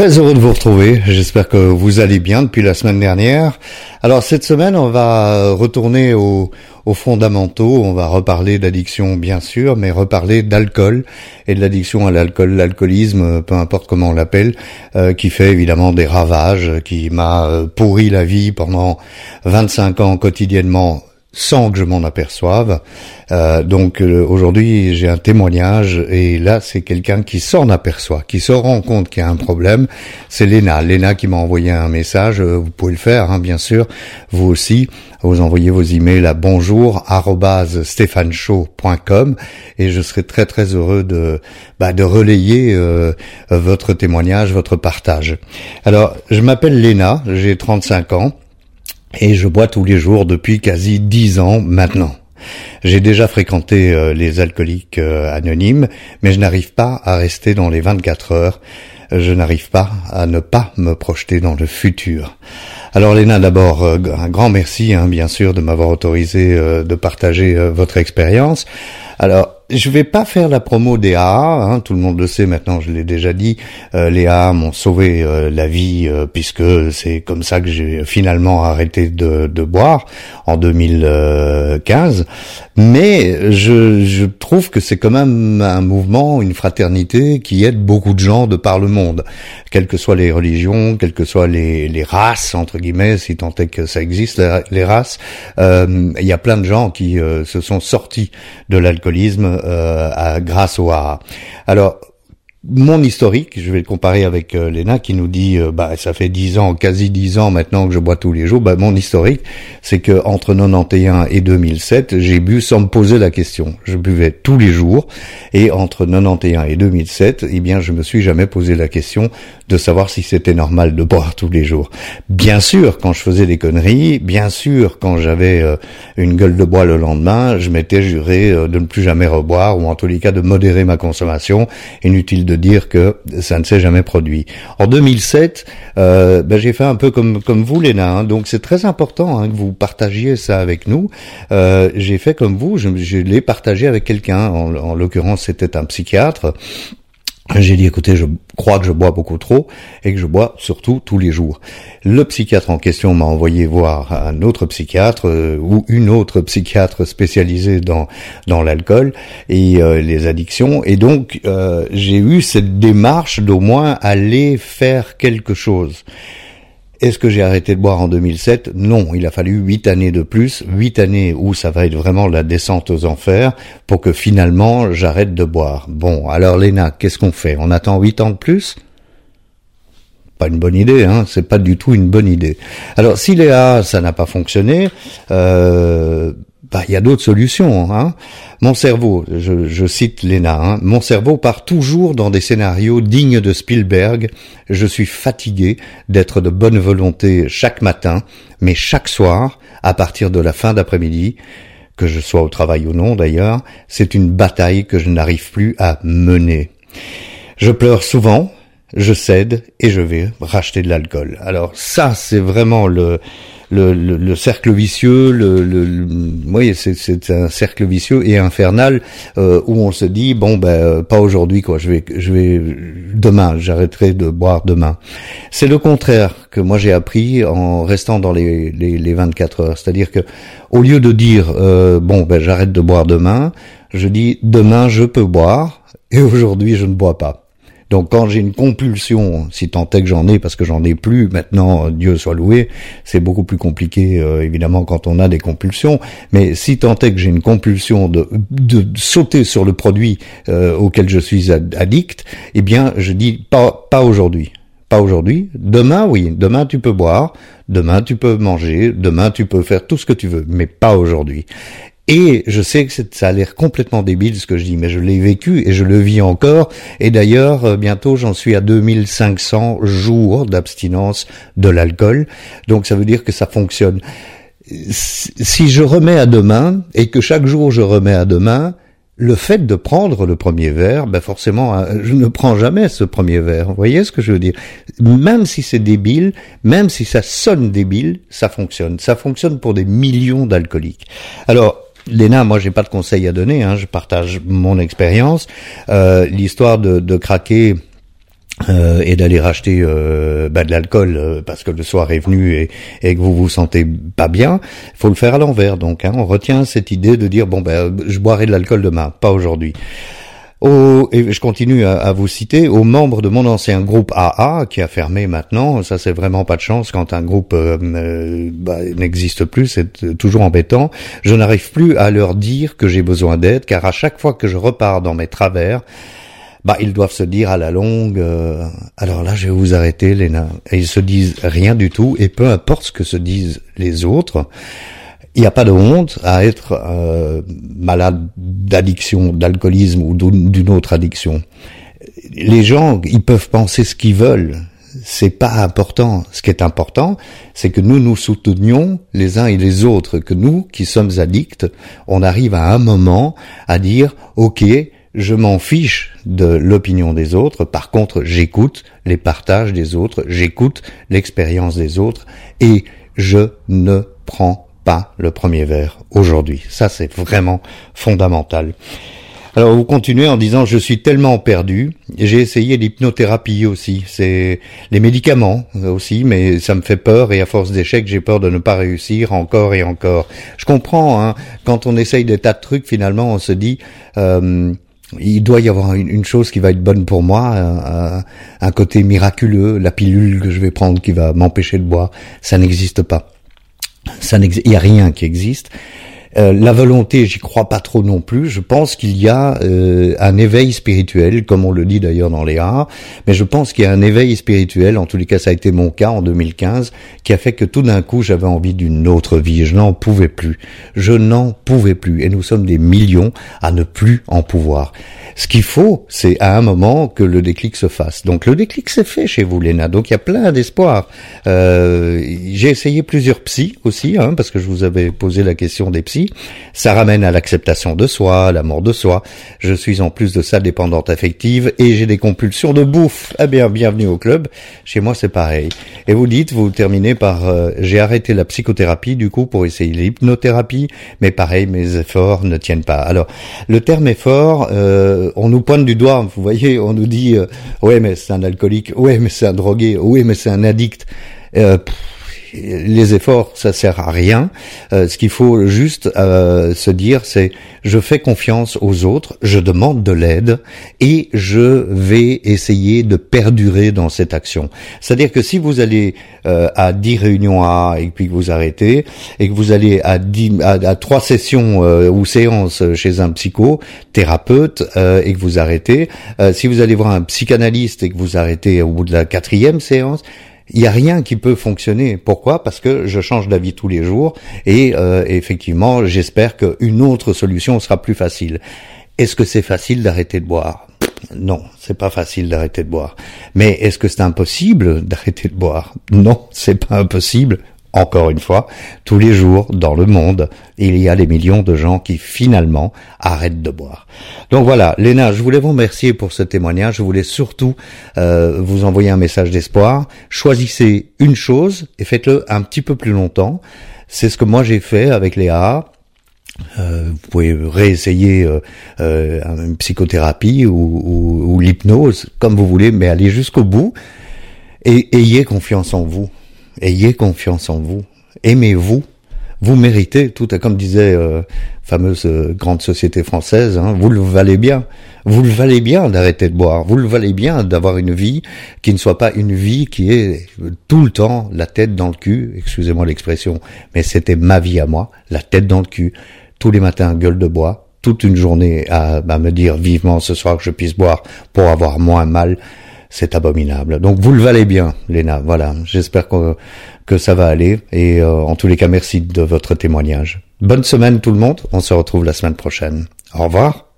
Très heureux de vous retrouver. J'espère que vous allez bien depuis la semaine dernière. Alors cette semaine, on va retourner aux, fondamentaux. On va reparler d'addiction, bien sûr, mais reparler d'alcool et de l'addiction à l'alcool, l'alcoolisme, peu importe comment on l'appelle, euh, qui fait évidemment des ravages, qui m'a euh, pourri la vie pendant 25 ans quotidiennement sans que je m'en aperçoive. Euh, donc euh, aujourd'hui j'ai un témoignage et là c'est quelqu'un qui s'en aperçoit, qui se rend compte qu'il y a un problème. C'est Léna, Léna qui m'a envoyé un message. Euh, vous pouvez le faire, hein, bien sûr. Vous aussi, vous envoyez vos emails à bonjour et je serai très très heureux de bah, de relayer votre témoignage, votre partage. Alors je m'appelle Léna, j'ai 35 ans. Et je bois tous les jours depuis quasi dix ans maintenant. J'ai déjà fréquenté euh, les alcooliques euh, anonymes, mais je n'arrive pas à rester dans les 24 heures. Je n'arrive pas à ne pas me projeter dans le futur. Alors Léna, d'abord, euh, un grand merci, hein, bien sûr, de m'avoir autorisé de partager votre expérience. Alors, je vais pas faire la promo des AA, hein, tout le monde le sait maintenant, je l'ai déjà dit. Euh, les AA m'ont sauvé euh, la vie euh, puisque c'est comme ça que j'ai finalement arrêté de, boire en 2015. Mais je, je trouve que c'est quand même un mouvement, une fraternité qui aide beaucoup de gens de par le monde, quelles que soient les religions, quelles que soient les, les races entre guillemets, si tant est que ça existe les races. Il y a plein de gens qui se sont sortis de l'alcoolisme grâce au AA. Alors, mon historique, je vais le comparer avec euh, Léna qui nous dit euh, bah ça fait dix ans, quasi dix ans maintenant que je bois tous les jours. Bah mon historique, c'est que entre 91 et 2007, j'ai bu sans me poser la question. Je buvais tous les jours et entre 91 et 2007, eh bien je me suis jamais posé la question de savoir si c'était normal de boire tous les jours. Bien sûr, quand je faisais des conneries, bien sûr, quand j'avais euh, une gueule de bois le lendemain, je m'étais juré de ne plus jamais reboire ou en tous les cas de modérer ma consommation. Inutile de dire que ça ne s'est jamais produit. En 2007, euh, ben, j'ai fait un peu comme comme vous, Léna. Hein. donc c'est très important hein, que vous partagiez ça avec nous. Euh, j'ai fait comme vous, je, je l'ai partagé avec quelqu'un. En, en l'occurrence, c'était un psychiatre j'ai dit, écoutez, je crois que je bois beaucoup trop et que je bois surtout tous les jours. Le psychiatre en question m'a envoyé voir un autre psychiatre euh, ou une autre psychiatre spécialisée dans dans l'alcool et euh, les addictions. Et donc, euh, j'ai eu cette démarche d'au moins aller faire quelque chose. Est-ce que j'ai arrêté de boire en 2007 Non, il a fallu huit années de plus, huit années où ça va être vraiment la descente aux enfers pour que finalement j'arrête de boire. Bon, alors Léna, qu'est-ce qu'on fait? On attend huit ans de plus? Pas une bonne idée, hein, c'est pas du tout une bonne idée. Alors si Léa, ça n'a pas fonctionné, euh, bah, il y a d'autres solutions. Hein. Mon cerveau, je, cite Léna, hein, mon cerveau part toujours dans des scénarios dignes de Spielberg. Je suis fatigué d'être de bonne volonté chaque matin, mais chaque soir, à partir de la fin d'après-midi, que je sois au travail ou non d'ailleurs, c'est une bataille que je n'arrive plus à mener. Je pleure souvent, je cède et je vais racheter de l'alcool. Alors ça, c'est vraiment le le, le, cercle vicieux, le, le, oui, c'est un cercle vicieux et infernal euh, où on se dit bon ben euh, pas aujourd'hui quoi, je vais je vais demain, j'arrêterai de boire demain. C'est le contraire que moi j'ai appris en restant dans les les, les 24 heures, c'est-à-dire que au lieu de dire euh, bon ben j'arrête de boire demain, je dis demain je peux boire et aujourd'hui je ne bois pas. Donc quand j'ai une compulsion, si tant est que j'en ai, parce que j'en ai plus maintenant, Dieu soit loué, c'est beaucoup plus compliqué euh, évidemment quand on a des compulsions, mais si tant est que j'ai une compulsion de, de sauter sur le produit euh, auquel je suis addict, eh bien je dis pas, pas aujourd'hui. Pas aujourd'hui. Demain, oui. Demain, tu peux boire. Demain, tu peux manger. Demain, tu peux faire tout ce que tu veux. Mais pas aujourd'hui. Et je sais que ça a l'air complètement débile ce que je dis, mais je l'ai vécu et je le vis encore. Et d'ailleurs, euh, bientôt, j'en suis à 2500 jours d'abstinence de l'alcool. Donc ça veut dire que ça fonctionne. Si je remets à demain, et que chaque jour je remets à demain, le fait de prendre le premier verre, ben forcément, euh, je ne prends jamais ce premier verre. Vous voyez ce que je veux dire? Même si c'est débile, même si ça sonne débile, ça fonctionne. Ça fonctionne pour des millions d'alcooliques. Alors, Léna, moi j'ai pas de conseils à donner, hein, je partage mon expérience. Euh, l'histoire de, craquer euh, et d'aller racheter euh, bah, de l'alcool euh, parce que le soir est venu et, que vous vous sentez pas bien, faut le faire à l'envers. Donc, hein, on retient cette idée de dire bon ben, je boirai de l'alcool demain, pas aujourd'hui. Et je continue à, vous citer, aux membres de mon ancien groupe AA qui a fermé maintenant, ça c'est vraiment pas de chance quand un groupe bah, n'existe plus, c'est toujours embêtant. Je n'arrive plus à leur dire que j'ai besoin d'aide, car à chaque fois que je repars dans mes travers, bah ils doivent se dire à la longue euh, alors là je vais vous arrêter Léna et ils se disent rien du tout et peu importe ce que se disent les autres il n'y a pas de honte à être euh, malade d'addiction d'alcoolisme ou d'une autre addiction. Les gens ils peuvent penser ce qu'ils veulent. C'est pas important. Ce qui est important, c'est que nous nous soutenions les uns et les autres, que nous qui sommes addicts, on arrive à un moment à dire, OK, je m'en fiche de l'opinion des autres, par contre j'écoute les partages des autres, j'écoute l'expérience des autres et je ne prends pas le premier verre aujourd'hui. Ça c'est vraiment fondamental. Alors vous continuez en disant je suis tellement perdu. J'ai essayé l'hypnothérapie aussi, c'est les médicaments aussi, mais ça me fait peur et à force d'échecs j'ai peur de ne pas réussir encore et encore. Je comprends, hein, quand on essaye des tas de trucs finalement on se dit euh, il doit y avoir une, chose qui va être bonne pour moi, un, un, côté miraculeux, la pilule que je vais prendre qui va m'empêcher de boire, ça n'existe pas. Ça il n'y a rien qui existe. Euh, la volonté, j'y crois pas trop non plus. Je pense qu'il y a euh, un éveil spirituel, comme on le dit d'ailleurs dans les arts, mais je pense qu'il y a un éveil spirituel, en tous les cas ça a été mon cas en 2015, qui a fait que tout d'un coup j'avais envie d'une autre vie. Je n'en pouvais plus. Je n'en pouvais plus. Et nous sommes des millions à ne plus en pouvoir. Ce qu'il faut, c'est à un moment que le déclic se fasse. Donc le déclic s'est fait chez vous, Léna. Donc il y a plein d'espoir. Euh, j'ai essayé plusieurs psys aussi, hein, parce que je vous avais posé la question des psys ça ramène à l'acceptation de soi, à l'amour de soi. Je suis en plus de ça dépendante affective et j'ai des compulsions de bouffe. Eh bien, bienvenue au club. Chez moi, c'est pareil. Et vous dites, vous terminez par euh, j'ai arrêté la psychothérapie du coup pour essayer l'hypnothérapie, mais pareil, mes efforts ne tiennent pas. Alors, le terme effort, euh, on nous pointe du doigt. Vous voyez, on nous dit euh, ouais, mais c'est un alcoolique, ouais, mais c'est un drogué, ouais, mais c'est un addict. Euh, les efforts, ça sert à rien. Euh, ce qu'il faut juste euh, se dire, c'est je fais confiance aux autres, je demande de l'aide et je vais essayer de perdurer dans cette action. C'est-à-dire que si vous allez euh, à 10 réunions A et puis que vous arrêtez et que vous allez à, 10, à, trois sessions ou séances chez un psychothérapeute et que vous arrêtez, si vous allez voir un psychanalyste et que vous arrêtez au bout de la quatrième séance, il n'y a rien qui peut fonctionner. Pourquoi? Parce que je change d'avis tous les jours et euh, effectivement, j'espère qu'une autre solution sera plus facile. Est-ce que c'est facile d'arrêter de boire? Non, c'est pas facile d'arrêter de boire. Mais est-ce que c'est impossible d'arrêter de boire? Non, c'est pas impossible encore une fois, tous les jours dans le monde, il y a des millions de gens qui finalement arrêtent de boire. Donc voilà, Léna, je voulais vous remercier pour ce témoignage. Je voulais surtout euh, vous envoyer un message d'espoir. Choisissez une chose et faites-le un petit peu plus longtemps. C'est ce que moi j'ai fait avec AA. Euh, vous pouvez réessayer euh, euh, une psychothérapie ou l'hypnose, comme vous voulez, mais allez jusqu'au bout et ayez confiance en vous. Ayez confiance en vous. Aimez-vous. Vous méritez tout, comme disait euh, fameuse euh, grande société française, hein, vous le valez bien. Vous le valez bien d'arrêter de boire. Vous le valez bien d'avoir une vie qui ne soit pas une vie qui est tout le temps la tête dans le cul. Excusez-moi l'expression, mais c'était ma vie à moi, la tête dans le cul. Tous les matins, gueule de bois, toute une journée à, à me dire vivement ce soir que je puisse boire pour avoir moins mal c'est abominable. Donc vous le valez bien, Léna. Voilà, j'espère que, que ça va aller. Et euh, en tous les cas, merci de votre témoignage. Bonne semaine tout le monde. On se retrouve la semaine prochaine. Au revoir.